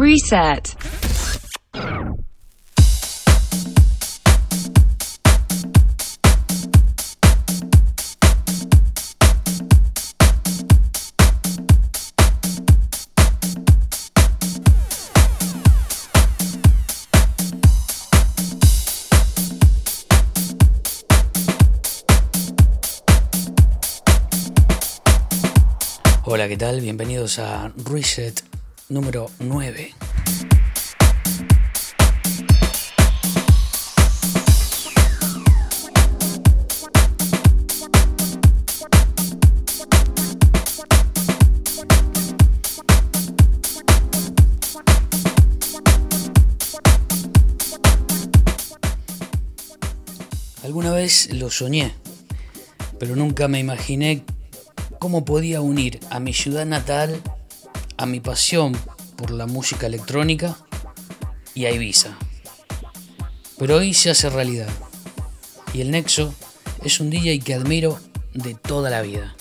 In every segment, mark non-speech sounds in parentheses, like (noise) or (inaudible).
Reset. Hola, ¿qué tal? Bienvenidos a Reset número 9. Alguna vez lo soñé, pero nunca me imaginé cómo podía unir a mi ciudad natal, a mi pasión por la música electrónica y a Ibiza. Pero hoy se hace realidad. Y el Nexo es un DJ que admiro de toda la vida.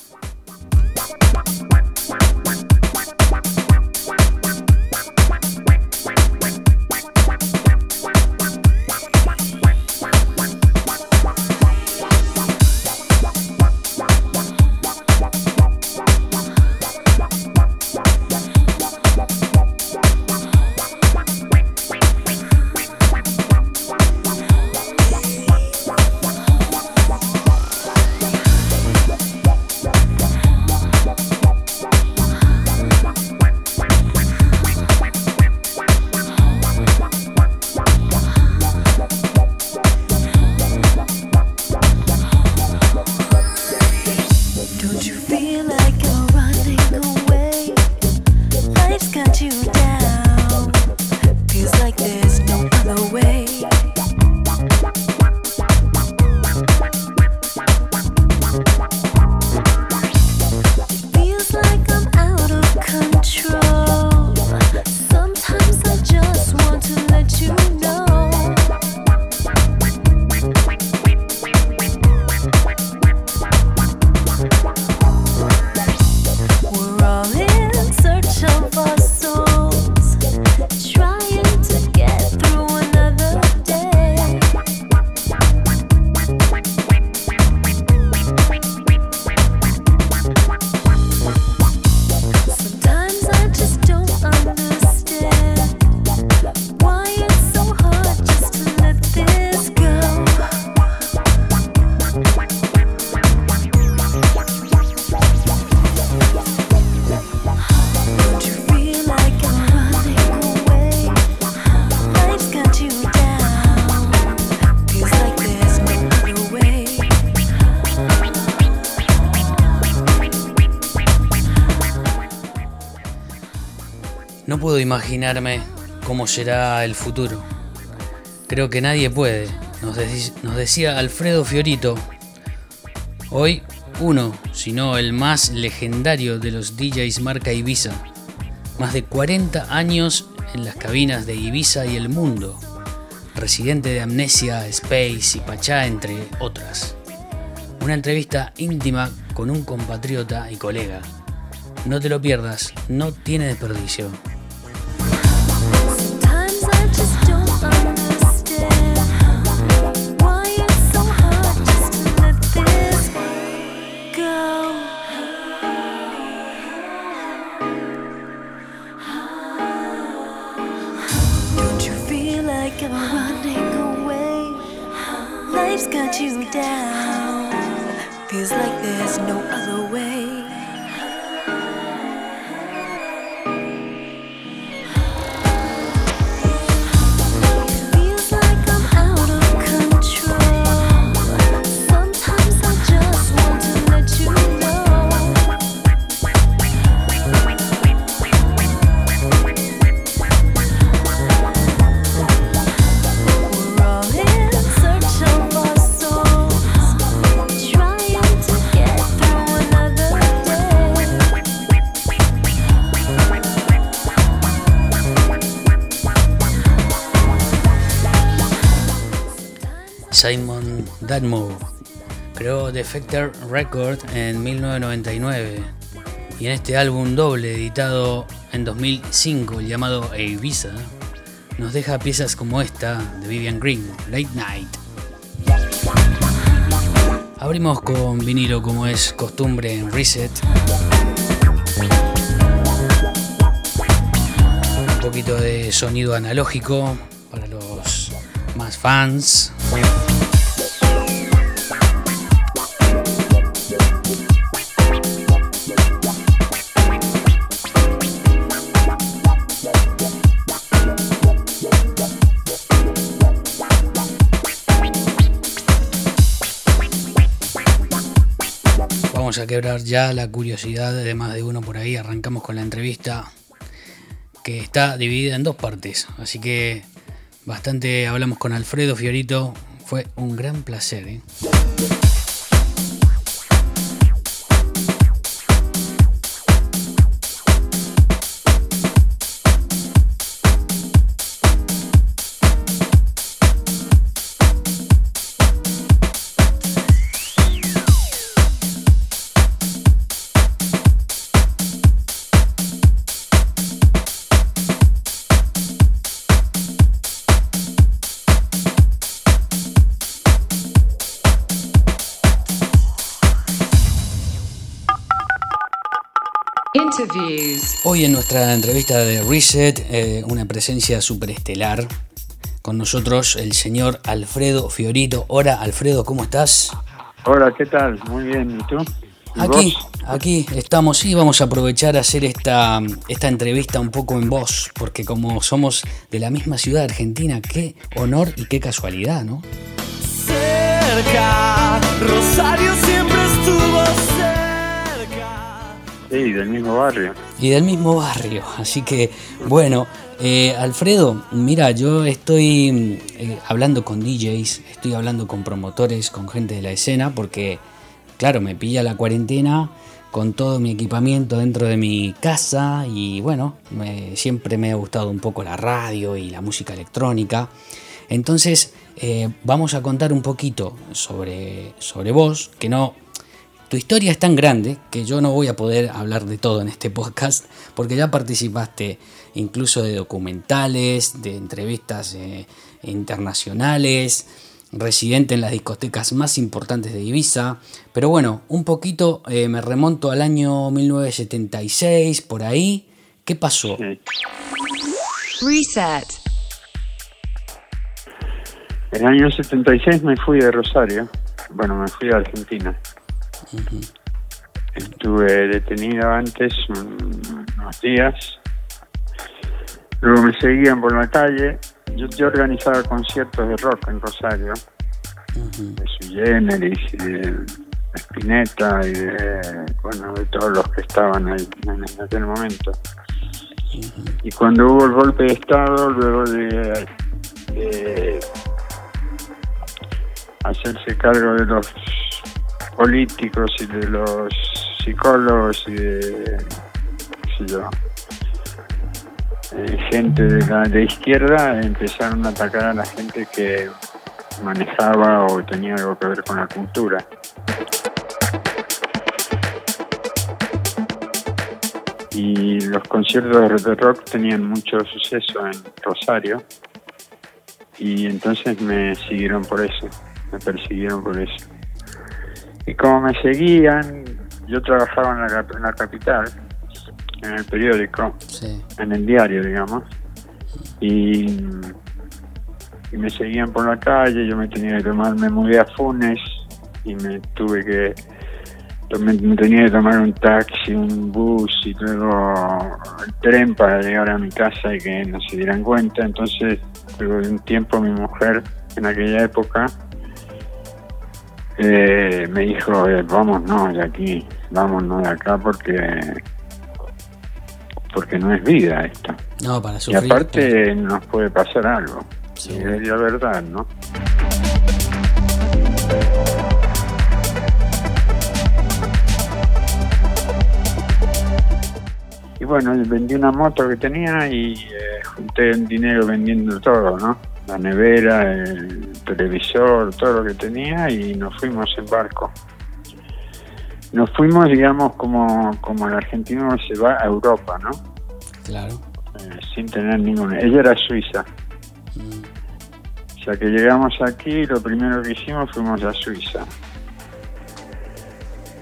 Imaginarme cómo será el futuro. Creo que nadie puede, nos decía Alfredo Fiorito. Hoy uno, si no el más legendario de los DJs marca Ibiza. Más de 40 años en las cabinas de Ibiza y el mundo. Residente de Amnesia, Space y Pachá, entre otras. Una entrevista íntima con un compatriota y colega. No te lo pierdas, no tiene desperdicio. Defector Record en 1999. Y en este álbum doble editado en 2005 llamado Ibiza, nos deja piezas como esta de Vivian Green, Late Night. Abrimos con vinilo como es costumbre en Reset. Un poquito de sonido analógico para los más fans. A quebrar ya la curiosidad de más de uno por ahí. Arrancamos con la entrevista que está dividida en dos partes. Así que bastante hablamos con Alfredo Fiorito. Fue un gran placer. ¿eh? Hoy en nuestra entrevista de Reset, eh, una presencia superestelar. Con nosotros el señor Alfredo Fiorito. Hola Alfredo, ¿cómo estás? Hola, ¿qué tal? Muy bien, ¿y tú? aquí, aquí estamos y vamos a aprovechar a hacer esta, esta entrevista un poco en voz, porque como somos de la misma ciudad argentina, qué honor y qué casualidad, ¿no? Cerca, Rosario siempre estuvo Sí, del mismo barrio. Y del mismo barrio. Así que, bueno, eh, Alfredo, mira, yo estoy eh, hablando con DJs, estoy hablando con promotores, con gente de la escena, porque, claro, me pilla la cuarentena con todo mi equipamiento dentro de mi casa y bueno, siempre me ha gustado un poco la radio y la música electrónica. Entonces, eh, vamos a contar un poquito sobre, sobre vos, que no tu historia es tan grande que yo no voy a poder hablar de todo en este podcast porque ya participaste incluso de documentales, de entrevistas eh, internacionales, residente en las discotecas más importantes de Ibiza. Pero bueno, un poquito eh, me remonto al año 1976, por ahí. ¿Qué pasó? Reset. En el año 76 me fui de Rosario. Bueno, me fui a Argentina. Estuve detenido antes unos días. Luego me seguían por la calle. Yo, yo organizaba conciertos de rock en Rosario. De su Generis y de Spinetta y de, bueno, de todos los que estaban ahí en, aquel momento. Y cuando hubo el golpe de Estado, luego de hacerse cargo de los políticos y de los psicólogos y de, yo, eh, gente de la de izquierda empezaron a atacar a la gente que manejaba o tenía algo que ver con la cultura. Y los conciertos de rock tenían mucho suceso en Rosario y entonces me siguieron por eso, me persiguieron por eso. Y como me seguían, yo trabajaba en la, en la capital, en el periódico, en el diario, digamos, y, me seguían por la calle, yo me tenía que tomar, me mudé a Funes y me tuve que, me, tenía que tomar un taxi, un bus y luego el tren para llegar a mi casa y que no se dieran cuenta. Entonces, luego de un tiempo mi mujer, en aquella época, eh, me dijo, eh, vámonos de aquí, vámonos de acá porque porque no es vida esto. No, para Y aparte nos puede pasar algo. Sí. es la verdad, ¿no? Y bueno, vendí una moto que tenía y eh, junté el dinero vendiendo todo, ¿no? La nevera, el televisor, todo lo que tenía y nos fuimos en barco. nos fuimos, digamos, como, como el argentino se va a Europa, ¿no? Claro. Eh, sin tener ninguna. Ella era suiza. Mm, O sea que llegamos aquí, lo primero que hicimos fuimos a Suiza.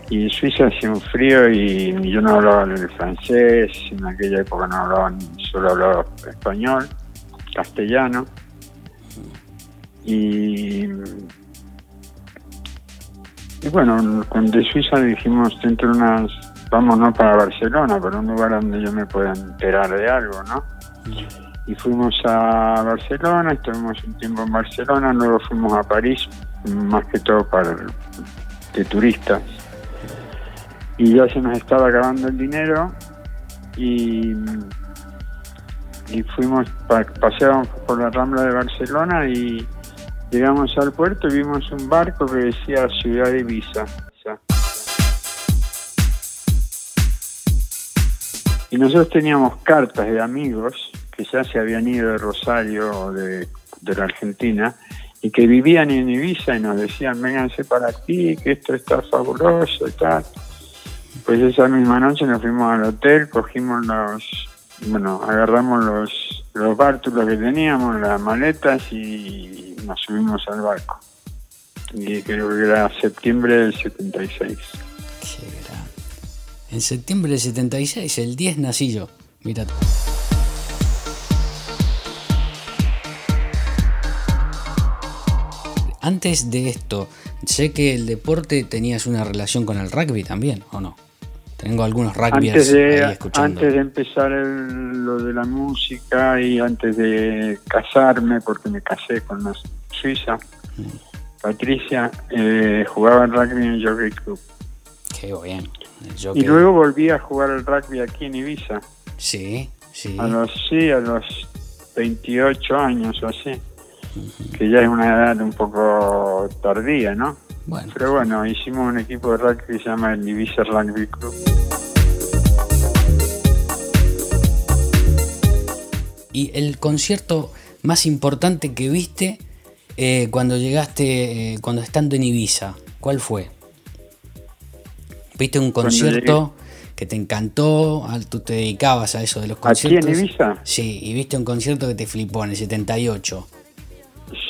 Y en Suiza hacía un frío y yo no hablaba el francés, en aquella época no hablaba, solo hablaba español, castellano. Y, y bueno, con de Suiza dijimos dentro de unas, vamos no para Barcelona, para un lugar donde yo me pueda enterar de algo, ¿no? y fuimos a Barcelona, estuvimos un tiempo en Barcelona, luego fuimos a París, más que todo para de turistas. Y ya se nos estaba acabando el dinero y, y fuimos, pa- paseábamos por la Rambla de Barcelona y llegamos al puerto y vimos un barco que decía Ciudad de Ibiza. Y nosotros teníamos cartas de amigos que ya se habían ido de Rosario o de, de la Argentina y que vivían en Ibiza y nos decían, vénganse para aquí, que esto está fabuloso y tal. Pues esa misma noche nos fuimos al hotel, cogimos los, bueno, agarramos los, los bártulos que teníamos, las maletas y nos subimos al barco. Y creo que era septiembre del 76. qué grande. En septiembre del 76, el 10 nací yo. Mira. Antes de esto, sé que el deporte tenías una relación con el rugby también, ¿o no? Tengo algunos rugbyers antes de, ahí escuchando. antes de empezar el- lo de la música y antes de casarme, porque me casé con una suiza, Patricia, eh, jugaba al rugby en el Jockey Club. Qué bien. Y luego volví a jugar al rugby aquí en Ibiza, Sí, sí. a los, sí, a los 28 años o así, que ya es una edad un poco tardía, ¿no? Bueno, Pero bueno, hicimos un equipo de rugby que se llama el Ibiza Rugby Club. y el concierto más importante que viste eh, cuando llegaste, eh, cuando estando en Ibiza, ¿cuál fue? ¿Viste un concierto que te encantó? Al- ¿Tú te dedicabas a eso de los ¿Aquí en conciertos? Ibiza? Sí, y viste un concierto que te flipó en el 78.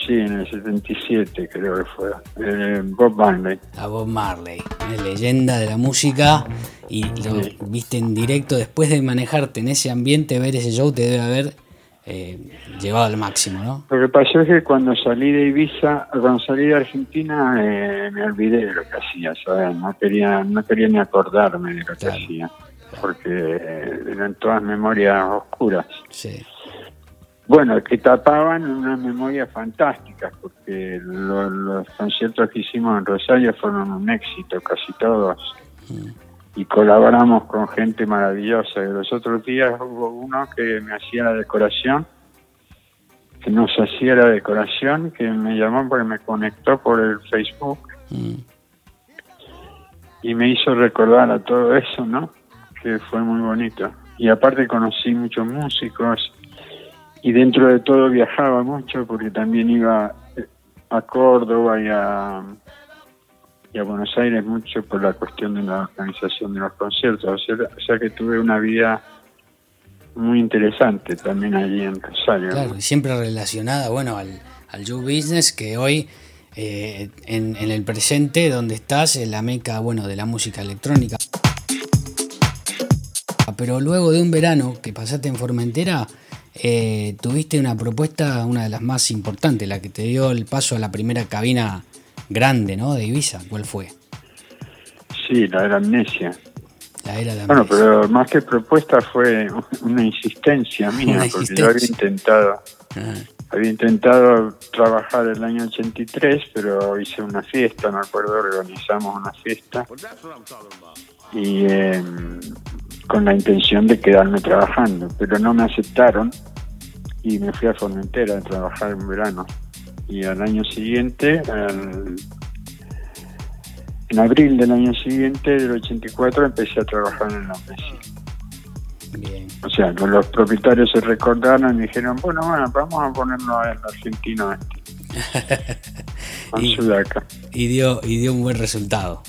Sí, en el 77 creo que fue. Eh, Bob Marley. A Bob Marley, una leyenda de la música, y lo Sí. viste en directo después de manejarte en ese ambiente, ver ese show te debe haber eh, llevado al máximo, ¿no? Lo que pasó es que cuando salí de Ibiza, cuando salí de Argentina, eh, me olvidé de lo que hacía, ¿sabes? No quería, no quería ni acordarme de lo que hacía, porque eh, eran todas memorias oscuras. Sí. Bueno, que tapaban unas memorias fantásticas, porque lo- los conciertos que hicimos en Rosario fueron un éxito, casi todos. Y colaboramos con gente maravillosa. Y los otros días hubo uno que me hacía la decoración, que nos hacía la decoración, que me llamó porque me conectó por el Facebook y me hizo recordar a todo eso, ¿no? Que fue muy bonito. Y aparte conocí muchos músicos y dentro de todo viajaba mucho porque también iba eh, a Córdoba y a, y a Buenos Aires mucho por la cuestión de la organización de los conciertos. O sea, o sea que tuve una vida muy interesante también allí en Rosario. Claro, y siempre relacionada, bueno, al, al show business que hoy, eh, en, en el presente, donde estás, en la meca, bueno, de la música electrónica. Pero luego de un verano que pasaste en Formentera, eh, tuviste una propuesta, una de las más importantes, la que te dio el paso a la primera cabina grande, ¿no? De Ibiza. ¿Cuál fue? Sí, la era amnesia. La era de Bueno, Amnesia. pero más que propuesta fue (laughs) una insistencia mía, Una porque yo había intentado, Ah, había intentado trabajar el año 83, pero hice una fiesta, me acuerdo, organizamos una fiesta y eh, con la intención de quedarme trabajando, pero no me aceptaron y me fui a Formentera a trabajar en verano. Y al año siguiente, al- en abril del año siguiente, del 84, empecé a trabajar en la bien. O sea, los propietarios se recordaron y dijeron, bueno, bueno, vamos a ponerlo al argentino este. (laughs) Y-. Y dio, y dio un buen resultado.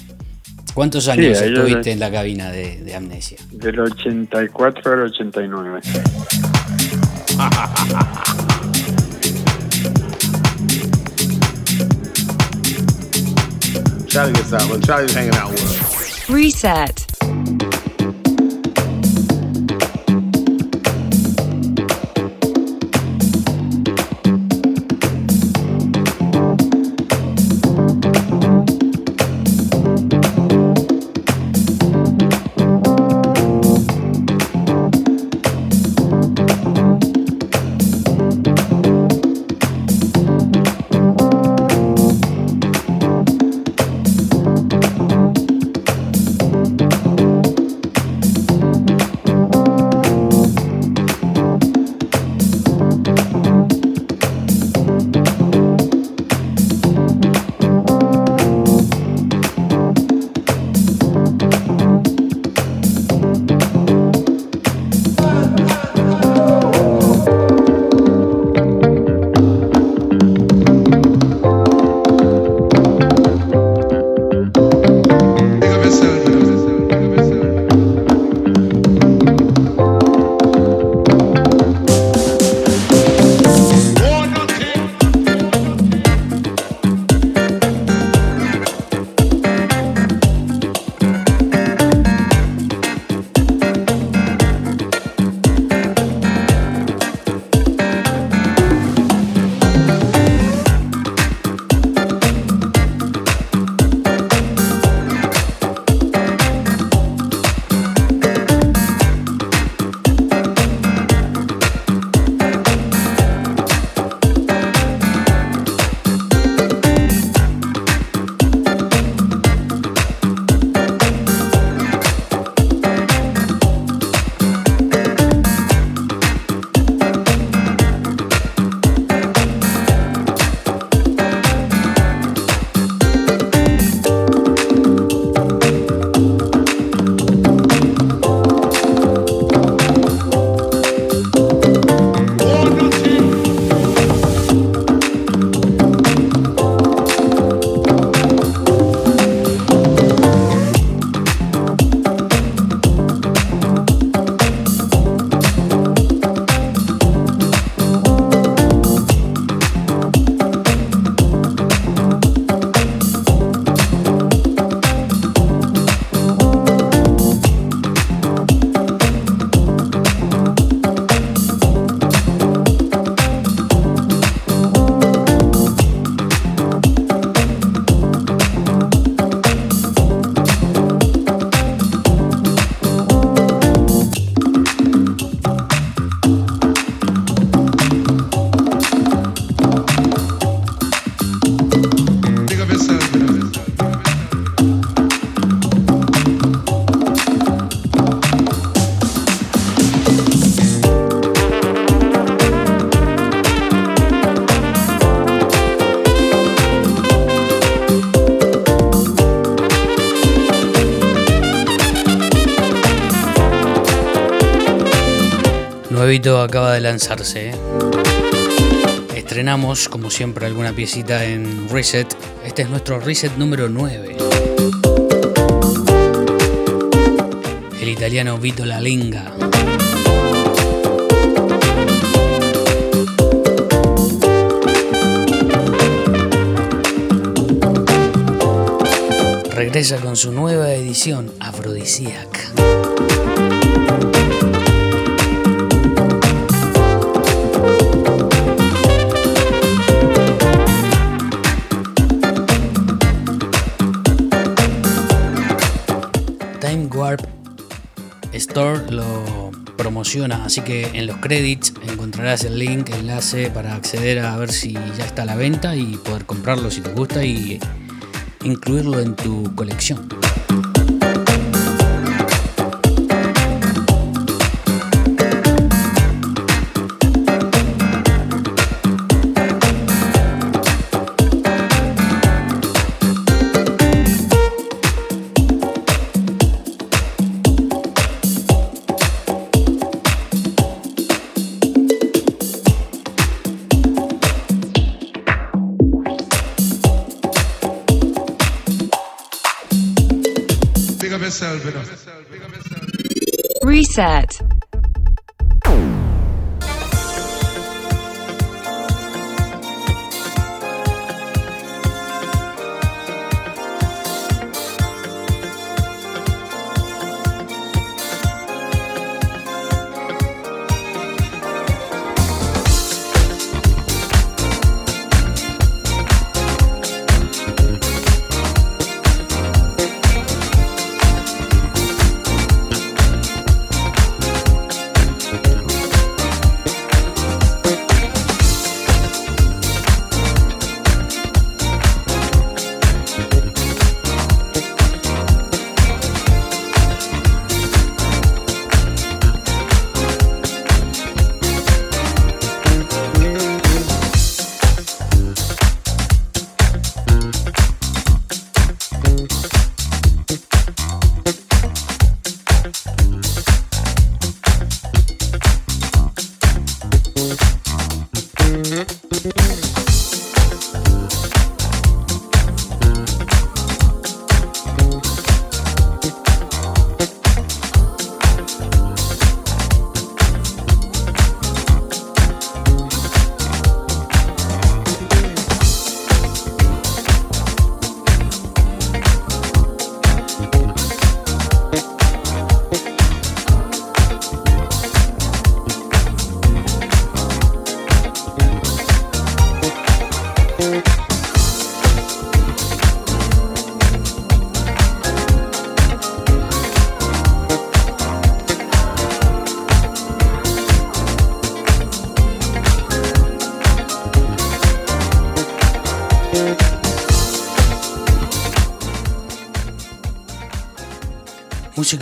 ¿Cuántos años estuviste en la cabina de, de Amnesia? Del 84 al 89. Charlie gets out when Charlie's hanging out with us. Acaba de lanzarse. ¿eh? Estrenamos, como siempre, alguna piecita en Reset. Este es nuestro Reset número 9. El italiano Vito Lalinga. Regresa con su nueva edición Afrodisíaca. Así que en los credits encontrarás el link, enlace para acceder a ver si ya está a la venta y poder comprarlo si te gusta y incluirlo en tu colección.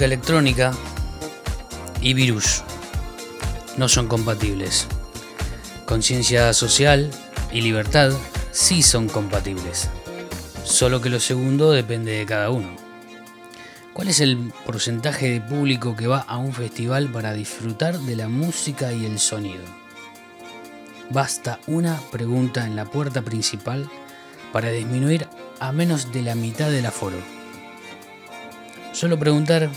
Electrónica y virus no son compatibles. Conciencia social y libertad sí son compatibles, solo que lo segundo depende de cada uno. ¿Cuál es el porcentaje de público que va a un festival para disfrutar de la música y el sonido? Basta una pregunta en la puerta principal para disminuir a menos de la mitad del aforo. Solo preguntar,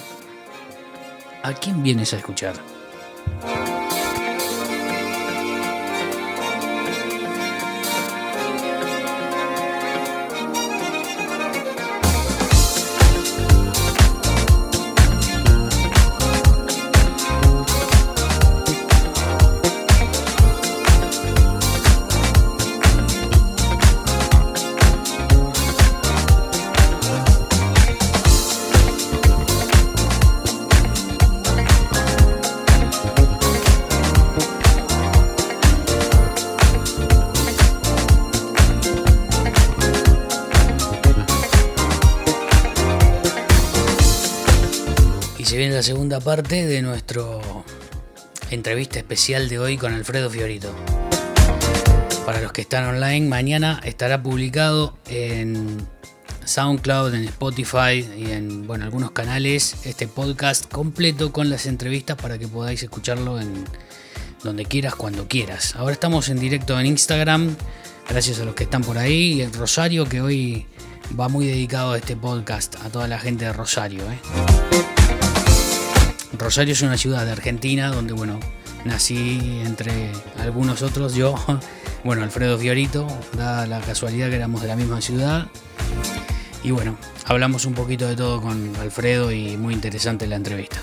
¿a quién vienes a escuchar? Parte de nuestro entrevista especial de hoy con Alfredo Fiorito. Para los que están online, mañana estará publicado en SoundCloud, en Spotify y en bueno, algunos canales este podcast completo con las entrevistas para que podáis escucharlo en donde quieras, cuando quieras. Ahora estamos en directo en Instagram, gracias a los que están por ahí y el Rosario que hoy va muy dedicado a este podcast, a toda la gente de Rosario. ¿eh? Rosario es una ciudad de Argentina donde, bueno, nací entre algunos otros, yo, (laughs) bueno, Alfredo Fiorito, da la casualidad que éramos de la misma ciudad. Y bueno, hablamos un poquito de todo con Alfredo y muy interesante la entrevista.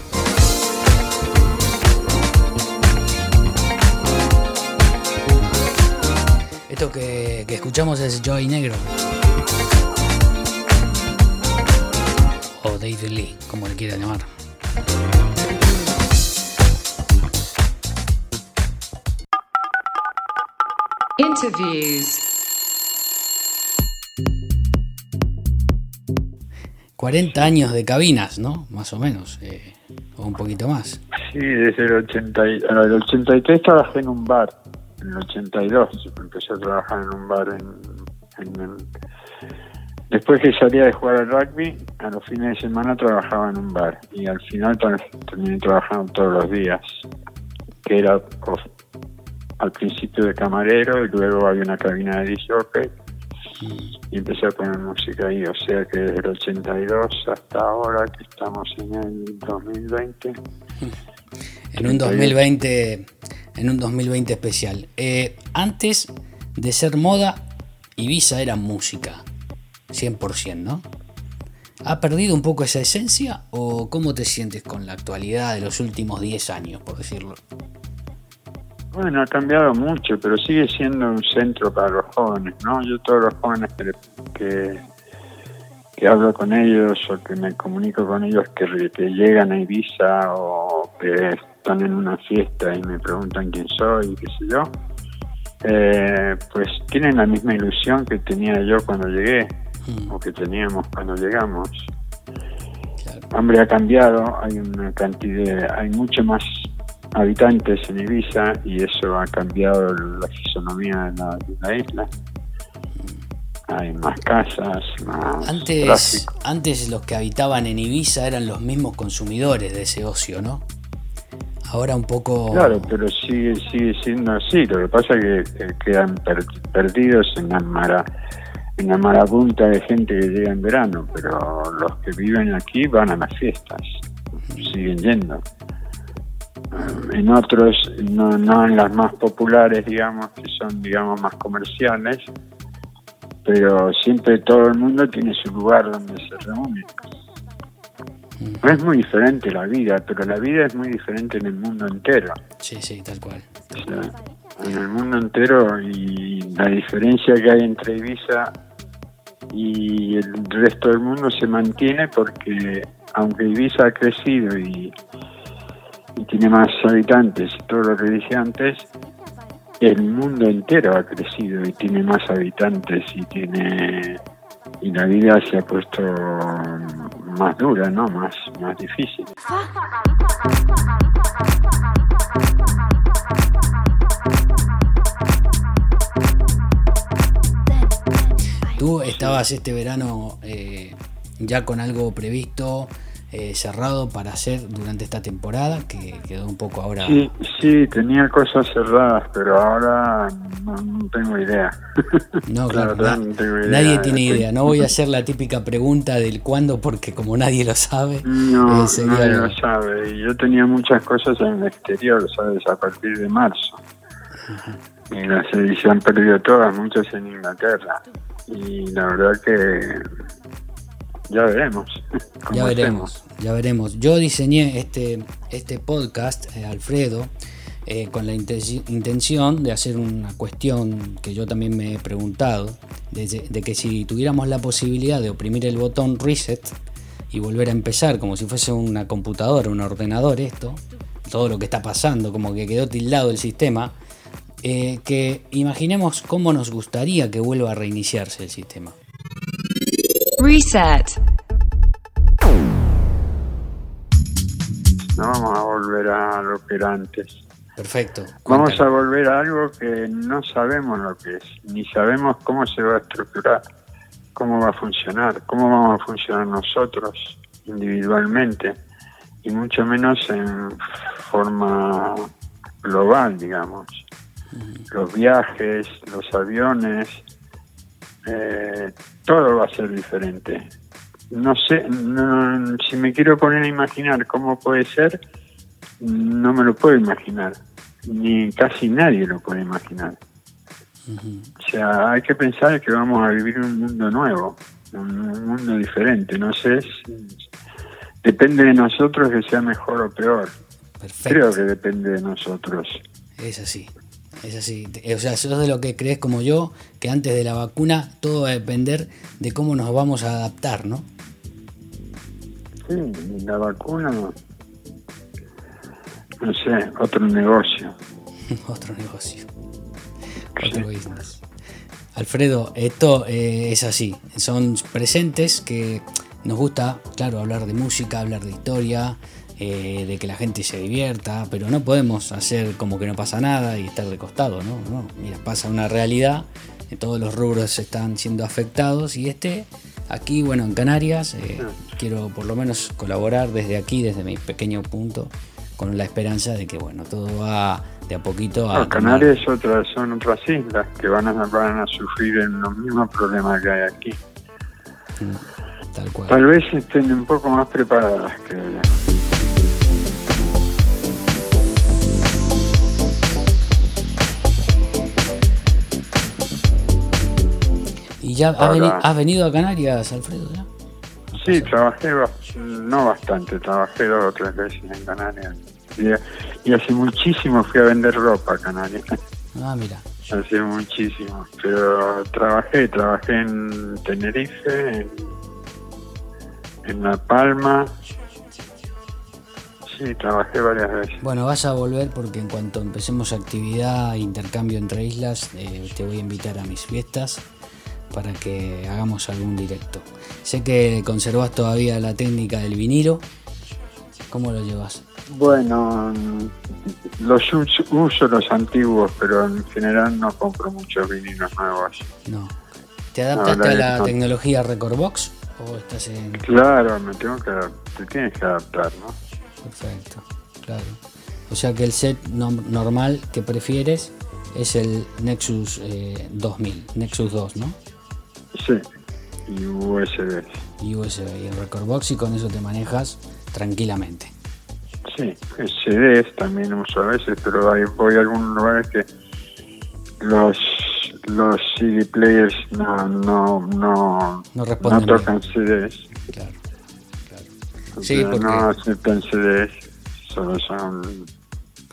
Esto que, que escuchamos es Joy Negro. O David Lee, como le quieran llamar. Interviews. 40 años de cabinas, ¿no? Más o menos, eh, o un poquito más. Sí, desde el, 80 el 83 trabajé en un bar, en el 82 empecé a trabajar en un bar en, Después que salía de jugar al rugby, a los fines de semana trabajaba en un bar y al final terminé trabajando todos los días, que era al principio de camarero y luego había una cabina de disc y empecé a poner música ahí. O sea que desde el 82 hasta ahora, que estamos en el 2020. En un 2020, en un 2020 especial. Eh, antes de ser moda, Ibiza era música, 100%, ¿no? ¿Ha perdido un poco esa esencia o cómo te sientes con la actualidad de los últimos 10 años, por decirlo? Bueno, ha cambiado mucho, pero sigue siendo un centro para los jóvenes, ¿no? Yo todos los jóvenes que, que, que hablo con ellos o que me comunico con ellos que, que llegan a Ibiza o que están en una fiesta y me preguntan quién soy, qué sé yo, eh, pues tienen la misma ilusión que tenía yo cuando llegué Mm. o que teníamos cuando llegamos. Hombre, ha cambiado, hay una cantidad, hay mucho más habitantes en Ibiza y eso ha cambiado la fisonomía de la, de la isla. Hay más casas, más Antes, tráfico. antes los que habitaban en Ibiza eran los mismos consumidores de ese ocio, ¿no? Ahora un poco... Claro, pero sigue sigue siendo así. Lo que pasa es que, que quedan per- perdidos en la mara, en la marabunta de gente que llega en verano, pero los que viven aquí van a las fiestas, siguen yendo. En otros, no, no en las más populares, digamos, que son, digamos, más comerciales, pero siempre todo el mundo tiene su lugar donde se reúne. No es muy diferente la vida, pero la vida es muy diferente en el mundo entero. Sí, sí, tal cual. O sea, en el mundo entero y la diferencia que hay entre Ibiza y el resto del mundo se mantiene porque aunque Ibiza ha crecido y, y tiene más habitantes y todo lo que dije antes, el mundo entero ha crecido y tiene más habitantes y tiene y la vida se ha puesto más dura, ¿no? Más, más difícil. ¿Tú estabas este verano eh, ya con algo previsto, eh, cerrado para hacer durante esta temporada, que quedó un poco ahora... Sí, sí, tenía cosas cerradas, pero ahora no, no tengo idea. No, (laughs) La claro, verdad, na- no tengo idea. nadie tiene idea. No voy a (laughs) hacer la típica pregunta del cuándo, porque como nadie lo sabe, No, eh, sería nadie algo- lo sabe. Y yo tenía muchas cosas en el exterior, ¿sabes? A partir de marzo. Y las se han perdido todas, muchas en Inglaterra. Y la verdad que ya veremos. (laughs) Ya veremos, ya veremos. Yo diseñé este, este podcast, eh, Alfredo, eh, con la intenci- intención de hacer una cuestión que yo también me he preguntado, de, de que si tuviéramos la posibilidad de oprimir el botón reset y volver a empezar como si fuese una computadora, un ordenador esto, todo lo que está pasando, como que quedó tildado el sistema, eh, que imaginemos cómo nos gustaría que vuelva a reiniciarse el sistema. Reset. No vamos a volver a lo que era antes. Perfecto. Vamos a volver a algo que no sabemos lo que es, ni sabemos cómo se va a estructurar, cómo va a funcionar, cómo vamos a funcionar nosotros individualmente, y mucho menos en forma global, digamos. Los viajes, los aviones, eh, todo va a ser diferente. No sé, no- si me quiero poner a imaginar cómo puede ser, no me lo puedo imaginar, ni casi nadie lo puede imaginar. O sea, hay que pensar que vamos a vivir un mundo nuevo, un mundo diferente. No sé, si- depende de nosotros que sea mejor o peor. Perfecto. Creo que depende de nosotros. Es así, es así. Te- O sea, sos de lo que crees como yo, que antes de la vacuna todo va a depender de cómo nos vamos a adaptar, ¿no? Sí, la vacuna, no sé, otro negocio. (laughs) Otro negocio, otro business. Alfredo, esto eh, es así. Son presentes que nos gusta, claro, hablar de música, hablar de historia, eh, de que la gente se divierta, pero no podemos hacer como que no pasa nada y estar de costado, ¿no? No, Mira, pasa una realidad, que todos los rubros están siendo afectados y este, aquí, bueno, en Canarias, eh, quiero por lo menos colaborar desde aquí, desde mi pequeño punto, con la esperanza de que bueno, todo va de a poquito a... No, Canarias es otra, son otras islas que van a, van a sufrir en los mismos problemas que hay aquí. Mm, Tal cual. Tal vez estén un poco más preparadas que ya has, Ahora- veni- has venido a Canarias, Alfredo? ya? Sí, trabajé, no bastante, trabajé dos o tres veces en Canarias. Y, y hace muchísimo fui a vender ropa a Canarias. Ah, mira. Hace muchísimo. Pero trabajé, trabajé en Tenerife, en, en La Palma. Sí, trabajé varias veces. Bueno, vas a volver porque en cuanto empecemos actividad, intercambio entre islas, eh, te voy a invitar a mis fiestas para que hagamos algún directo. Sé que conservas todavía la técnica del vinilo. ¿Cómo lo llevas? Bueno, los uso, los antiguos, pero en general no compro muchos vinilos nuevos. No. ¿Te adaptaste a la no. tecnología Recordbox o estás en Claro, me tengo que, te tienes que adaptar, ¿no? Perfecto, claro. O sea que el set normal que prefieres es el Nexus eh, 2000, Nexus 2, ¿no? Sí, y USB. Y USB y el Recordbox y con eso te manejas tranquilamente. Sí, CDs también uso a veces, pero hay- voy a algunos lugares que los los CD players no no no, No responden no tocan CDs, Claro, claro. Sí, porque no aceptan CDs, solo son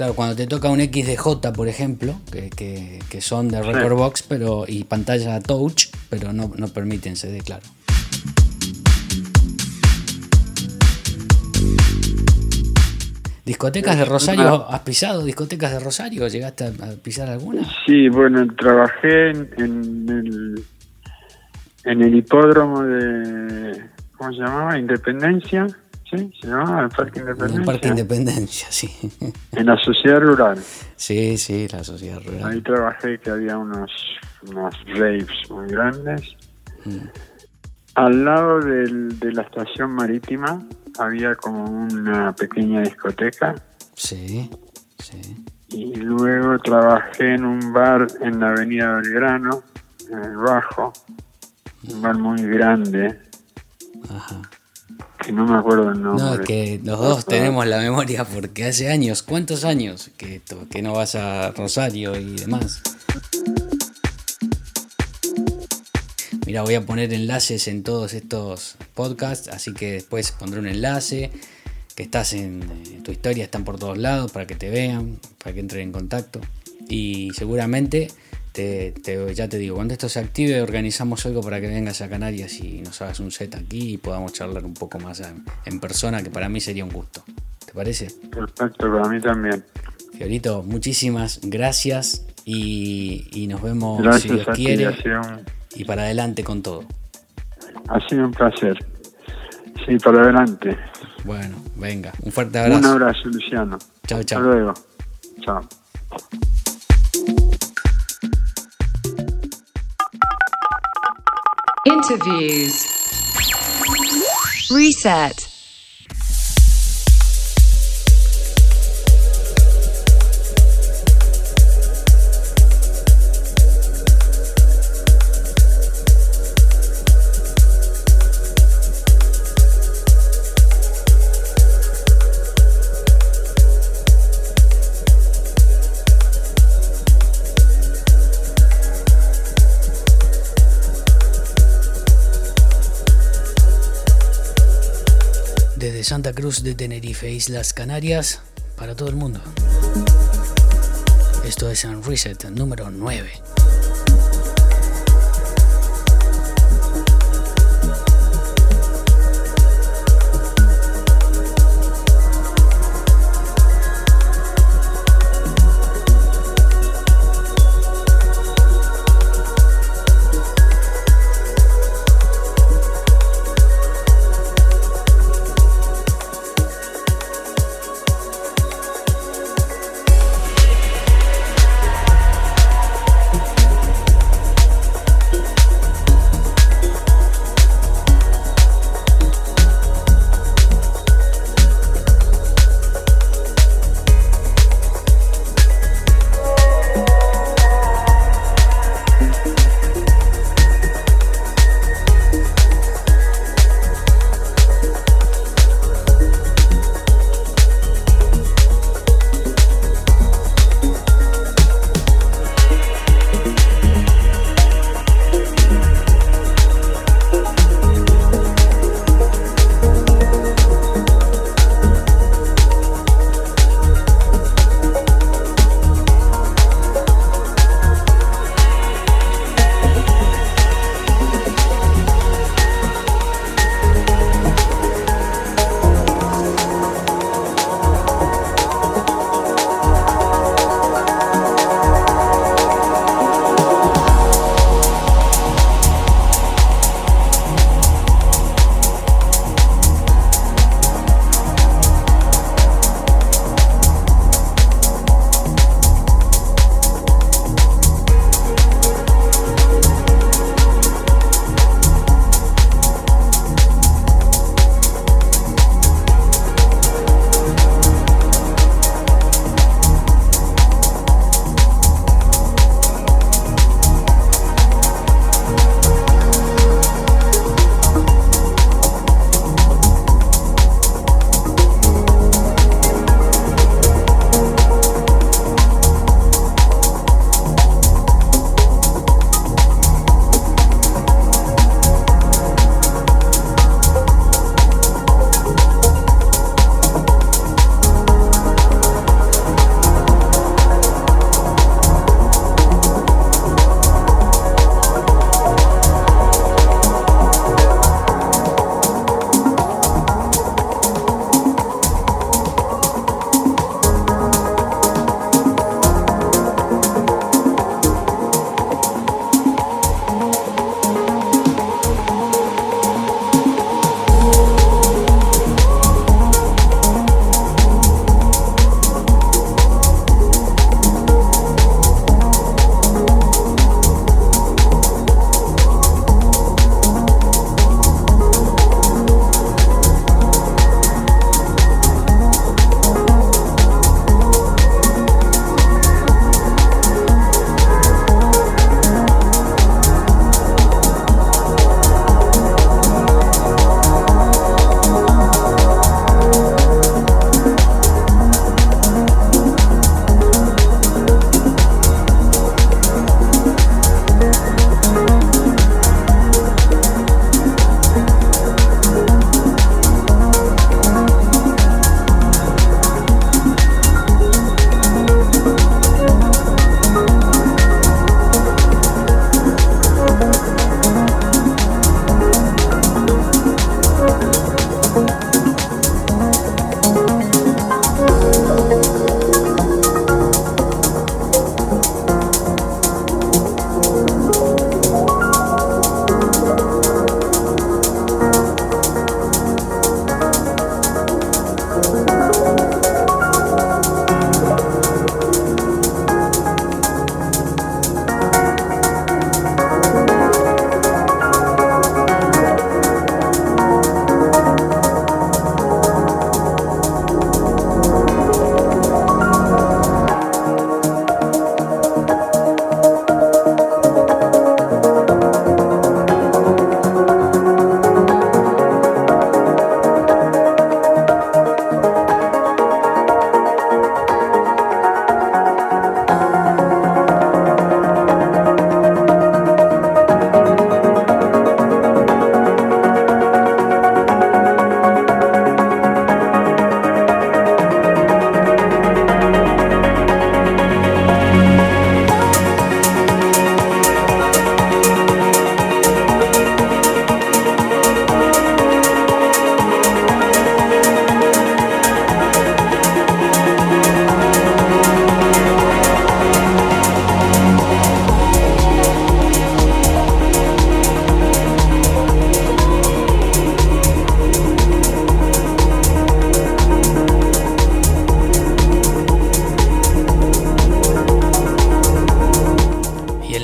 claro, cuando te toca un XDJ, por ejemplo, que, que- que son de Recordbox pero y pantalla touch, pero no, no permiten CD, claro. ¿Discotecas de Rosario? ¿Has pisado discotecas de Rosario? ¿Llegaste a a pisar alguna? Sí, bueno, trabajé en, en el en el hipódromo de ¿cómo se llamaba? Independencia, ¿sí? Se llamaba el Parque En Independencia. el Parque Independencia, sí. (laughs) En la sociedad rural. Sí, sí, la sociedad rural. Ahí trabajé que había unos, unos raves muy grandes. Mm. Al lado del- de la estación marítima había como una pequeña discoteca Sí, sí. y luego trabajé en un bar en la avenida Belgrano, en el Bajo, un bar muy grande, Ajá. Que no me acuerdo el nombre. No, que los dos tenemos la memoria porque hace años, ¿cuántos años que, que no vas a Rosario y demás? Mira, voy a poner enlaces en todos estos podcasts, así que después pondré un enlace, que estás en eh, tu historia, están por todos lados para que te vean, para que entren en contacto. Y seguramente, te, te- ya te digo, cuando esto se active, organizamos algo para que vengas a Canarias y nos hagas un set aquí y podamos charlar un poco más en, en persona, que para mí sería un gusto. ¿Te parece? Perfecto, para mí también. Fiorito, muchísimas gracias y, y nos vemos si Dios quiere un, y para adelante con todo. ha sido un placer. Sí, para adelante. Bueno, venga, un fuerte Un abrazo. abrazo, Luciano. Chao, Hasta chao. luego. Chao. Interviews. Reset. Santa Cruz de Tenerife, Islas Canarias, para todo el mundo. Esto es en Reset número 9.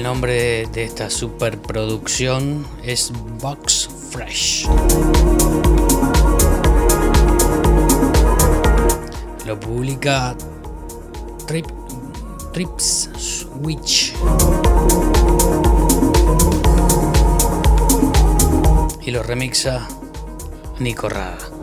Nombre de esta superproducción es Box Fresh. Lo publica Trip, Trips Switch. Y lo remixa Nico Raga.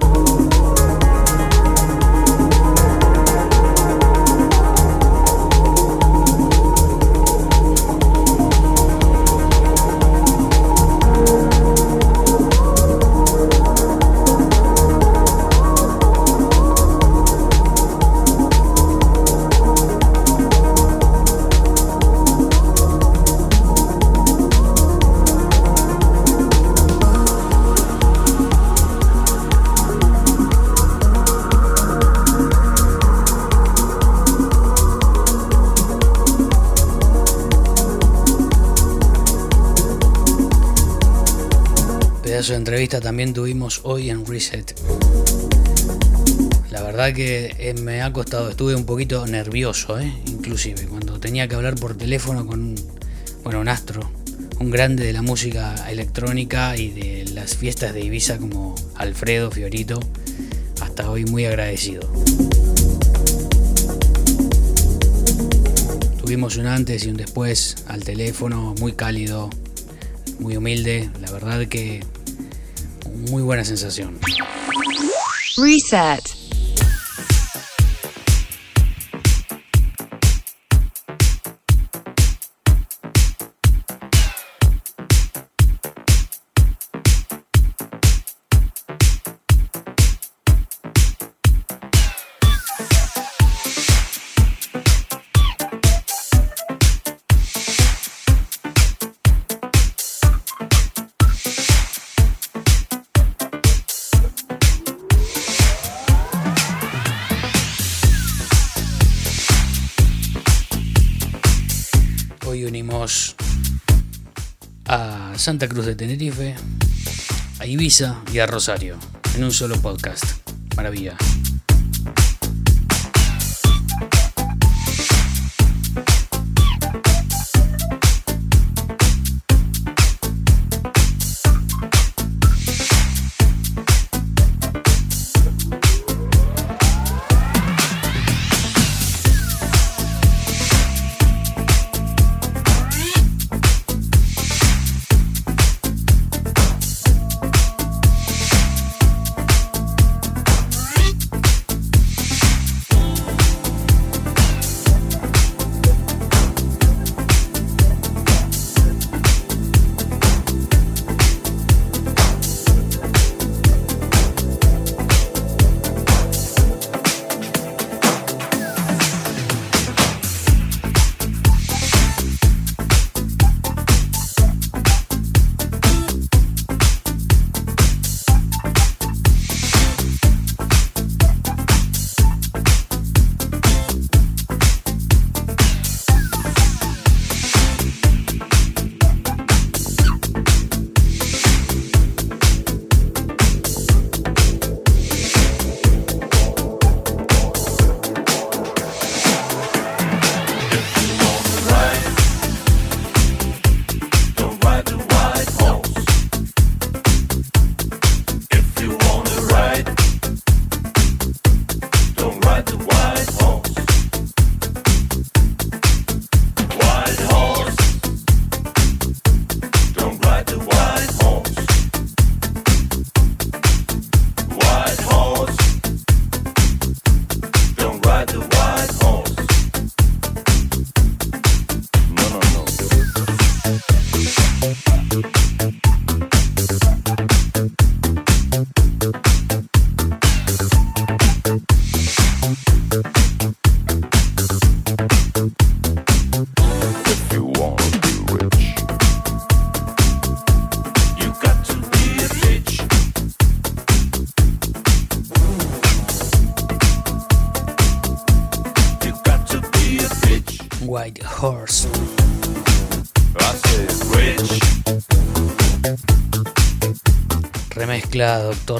Pedazo entrevista también tuvimos hoy en Reset. La verdad que eh, me ha costado, estuve un poquito nervioso, ¿eh? inclusive, cuando tenía que hablar por teléfono con bueno, un astro, un grande de la música electrónica y de las fiestas de Ibiza como Alfredo Fiorito, hasta hoy muy agradecido. Tuvimos un antes y un después al teléfono, muy cálido, muy humilde, la verdad que muy buena sensación. Reset. Santa Cruz de Tenerife, a Ibiza y a Rosario en un solo podcast. Maravilla.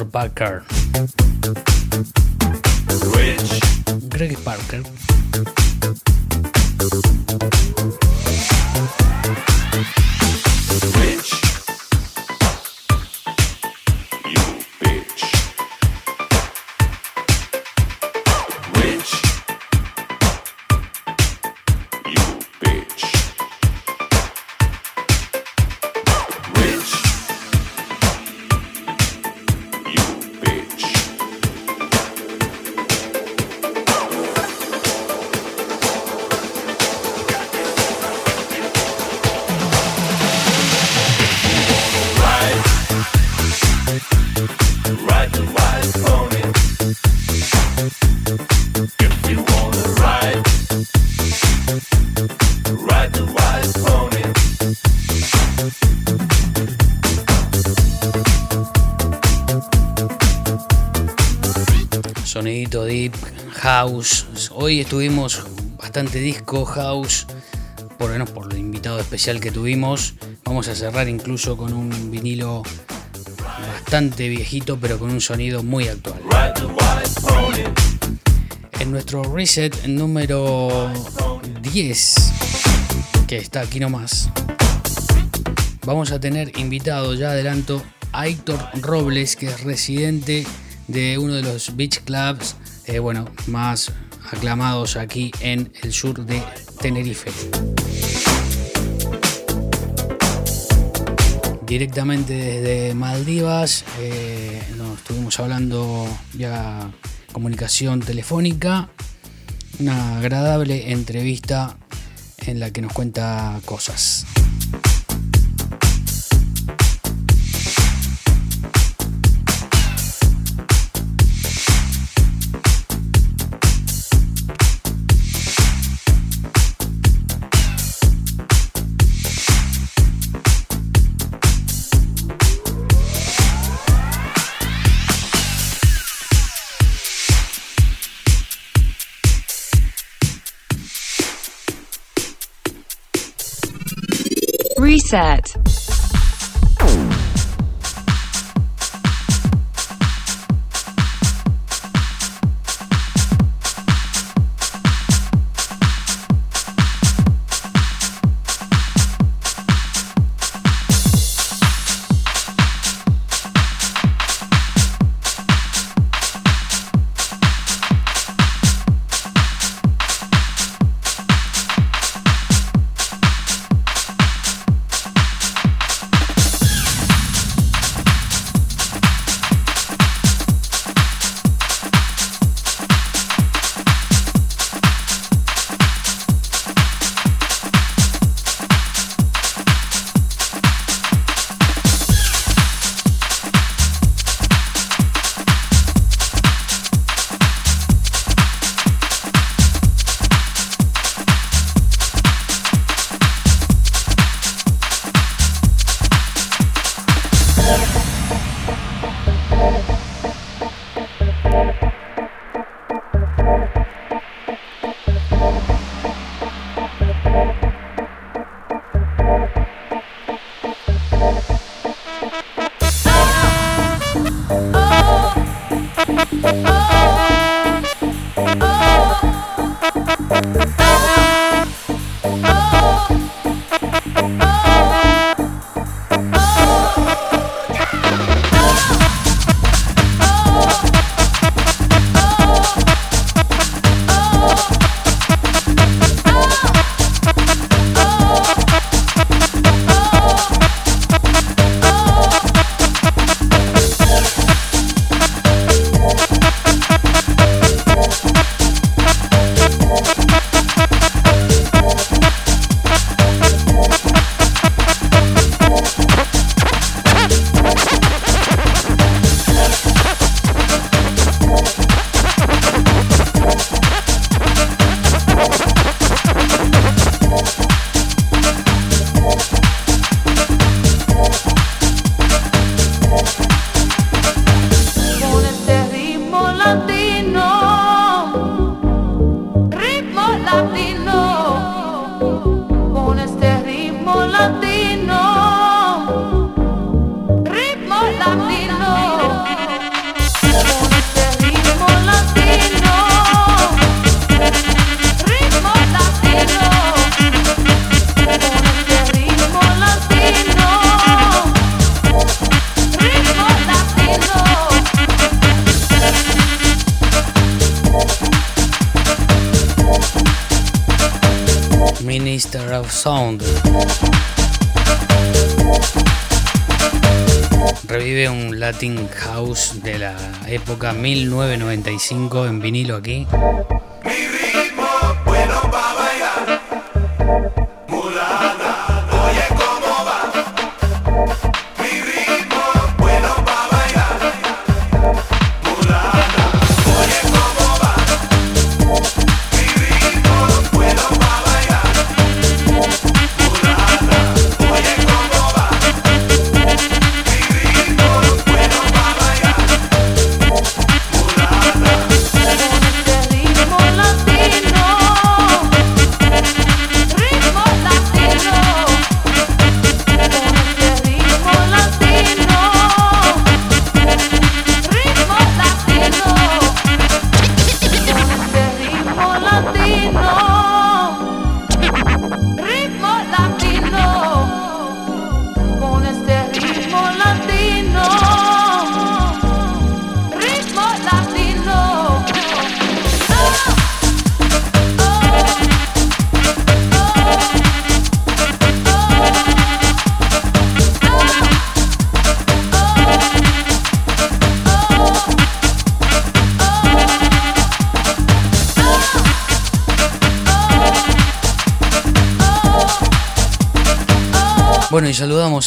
Bakar. Hoy estuvimos bastante disco, house, por, menos por el invitado especial que tuvimos. Vamos a cerrar incluso con un vinilo bastante viejito, pero con un sonido muy actual. En nuestro reset número 10, que está aquí nomás, vamos a tener invitado, ya adelanto, a Héctor Robles, que es residente de uno de los beach clubs, eh, bueno, más aclamados aquí en el sur de Tenerife. Directamente desde Maldivas, eh, nos estuvimos hablando ya comunicación telefónica, una agradable entrevista en la que nos cuenta cosas. set. Bye. Reset. Latin House de la época 1995 en vinilo aquí.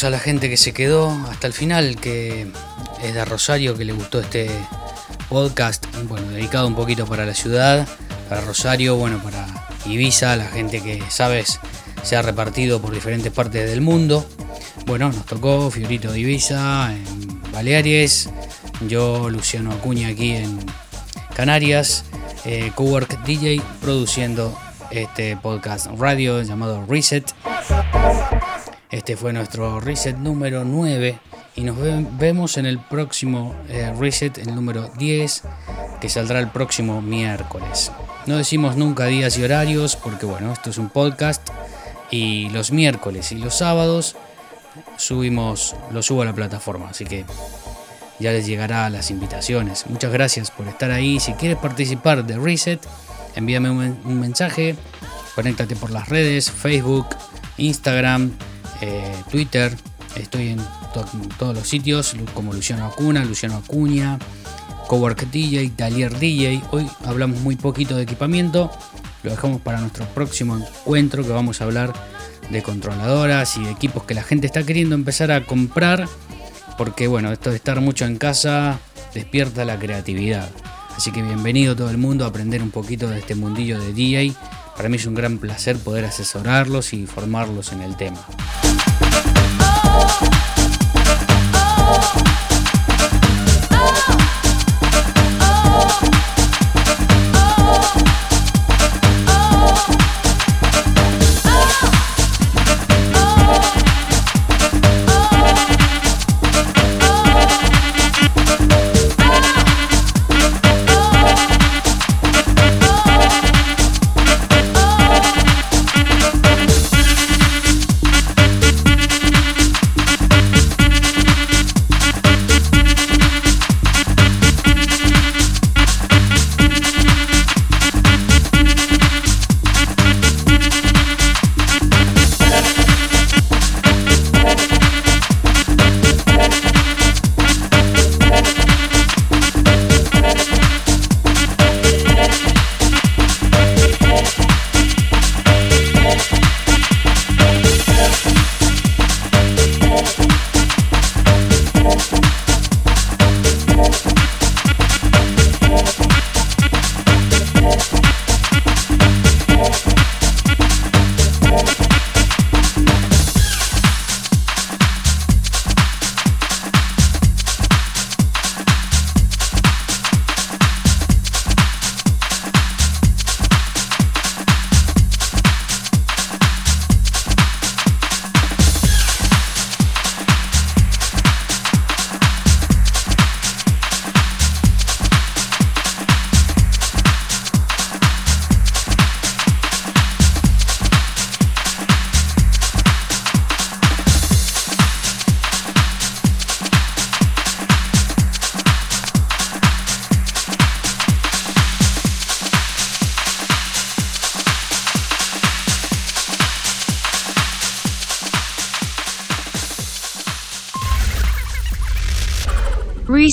A la gente que se quedó hasta el final, que es de Rosario, que le gustó este podcast, bueno, dedicado un poquito para la ciudad, para Rosario, bueno, para Ibiza, la gente que, sabes, se ha repartido por diferentes partes del mundo. Bueno, nos tocó Fiorito de Ibiza, en Baleares, yo, Luciano Acuña aquí en Canarias, eh, Cowork DJ produciendo este podcast radio llamado Reset. Este fue nuestro reset número 9 y nos vemos en el próximo eh, reset, el número 10, que saldrá el próximo miércoles. No decimos nunca días y horarios porque bueno, esto es un podcast y los miércoles y los sábados subimos, lo subo a la plataforma, así que ya les llegará las invitaciones. Muchas gracias por estar ahí. Si quieres participar de Reset, envíame un mensaje, conéctate por las redes, Facebook, Instagram, eh, Twitter, estoy en, todos los sitios como Luciano Acuna, Luciano Acuña, Cowork DJ, Talier DJ. Hoy hablamos muy poquito de equipamiento, lo dejamos para nuestro próximo encuentro que vamos a hablar de controladoras y de equipos que la gente está queriendo empezar a comprar porque bueno, esto de estar mucho en casa despierta la creatividad. Así que bienvenido todo el mundo a aprender un poquito de este mundillo de DJ para mí es un gran placer poder asesorarlos y formarlos en el tema.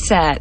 Reset